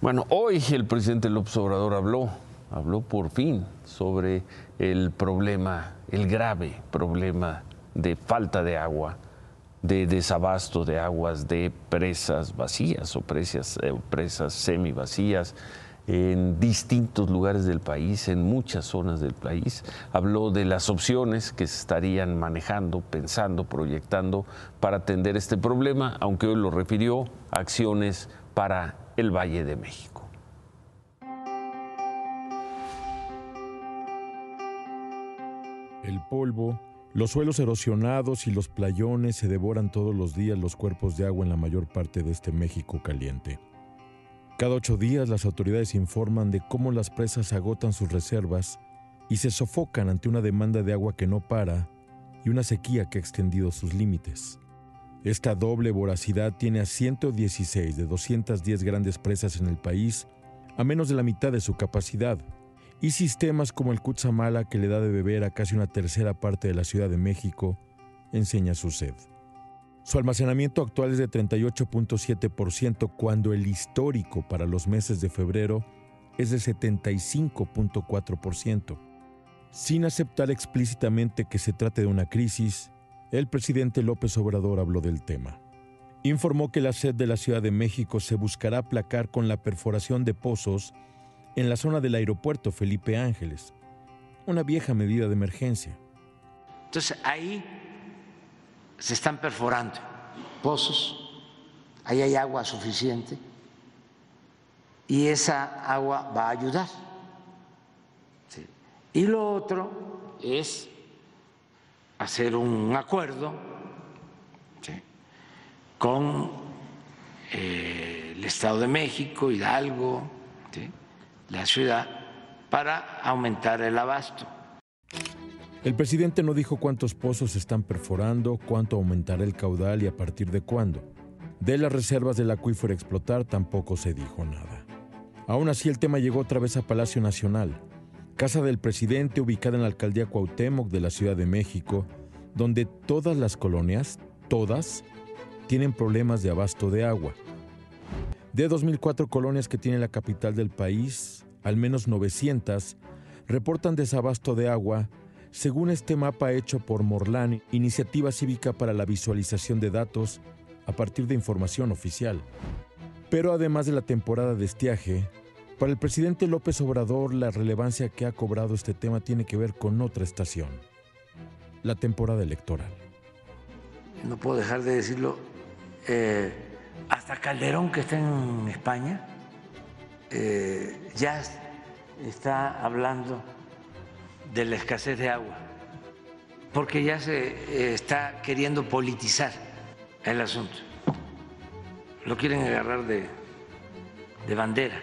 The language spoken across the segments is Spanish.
Bueno, hoy el presidente López Obrador habló, habló por fin sobre el problema, el grave problema de falta de agua, de desabasto de aguas, de presas vacías o presas, eh, presas semi vacías en distintos lugares del país, en muchas zonas del país. Habló de las opciones que se estarían manejando, pensando, proyectando para atender este problema, aunque hoy lo refirió a acciones para el Valle de México. El polvo, los suelos erosionados y los playones se devoran todos los días los cuerpos de agua en la mayor parte de este México caliente. Cada ocho días las autoridades informan de cómo las presas agotan sus reservas y se sofocan ante una demanda de agua que no para y una sequía que ha extendido sus límites. Esta doble voracidad tiene a 116 de 210 grandes presas en el país, a menos de la mitad de su capacidad, y sistemas como el Cutzamala, que le da de beber a casi una tercera parte de la Ciudad de México, enseña su sed. Su almacenamiento actual es de 38.7% cuando el histórico para los meses de febrero es de 75.4%. Sin aceptar explícitamente que se trate de una crisis, el presidente López Obrador habló del tema. Informó que la sed de la Ciudad de México se buscará aplacar con la perforación de pozos en la zona del aeropuerto Felipe Ángeles, una vieja medida de emergencia. Entonces ahí se están perforando pozos, ahí hay agua suficiente y esa agua va a ayudar. Y lo otro es hacer un acuerdo con eh, el Estado de México, Hidalgo, la ciudad, para aumentar el abasto. El presidente no dijo cuántos pozos están perforando, cuánto aumentará el caudal y a partir de cuándo. De las reservas del acuífero explotar tampoco se dijo nada. Aún así, el tema llegó otra vez a Palacio Nacional casa del presidente ubicada en la alcaldía Cuauhtémoc de la Ciudad de México, donde todas las colonias, todas, tienen problemas de abasto de agua. De 2004 colonias que tiene la capital del país, al menos 900 reportan desabasto de agua, según este mapa hecho por Morlán, Iniciativa Cívica para la Visualización de Datos, a partir de información oficial. Pero además de la temporada de estiaje, para el presidente López Obrador, la relevancia que ha cobrado este tema tiene que ver con otra estación, la temporada electoral. No puedo dejar de decirlo, eh, hasta Calderón, que está en España, eh, ya está hablando de la escasez de agua, porque ya se eh, está queriendo politizar el asunto. Lo quieren agarrar de de bandera.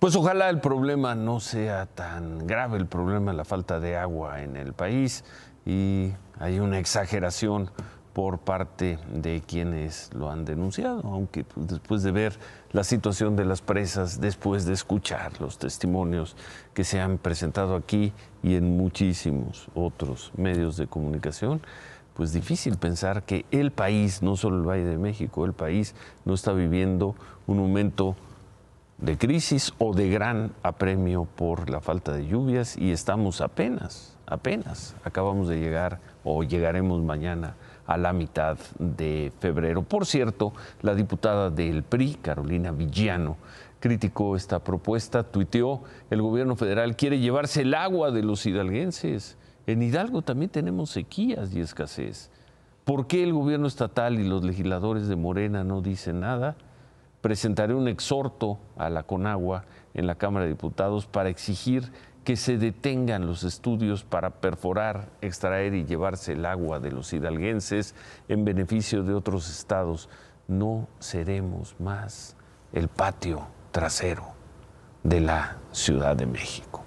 Pues ojalá el problema no sea tan grave, el problema de la falta de agua en el país y hay una exageración por parte de quienes lo han denunciado, aunque pues, después de ver la situación de las presas, después de escuchar los testimonios que se han presentado aquí y en muchísimos otros medios de comunicación, pues difícil pensar que el país, no solo el Valle de México, el país no está viviendo un momento de crisis o de gran apremio por la falta de lluvias y estamos apenas, apenas, acabamos de llegar o llegaremos mañana a la mitad de febrero. Por cierto, la diputada del PRI, Carolina Villano, criticó esta propuesta, tuiteó, el gobierno federal quiere llevarse el agua de los hidalguenses. En Hidalgo también tenemos sequías y escasez. ¿Por qué el gobierno estatal y los legisladores de Morena no dicen nada? Presentaré un exhorto a la Conagua en la Cámara de Diputados para exigir que se detengan los estudios para perforar, extraer y llevarse el agua de los hidalguenses en beneficio de otros estados. No seremos más el patio trasero de la Ciudad de México.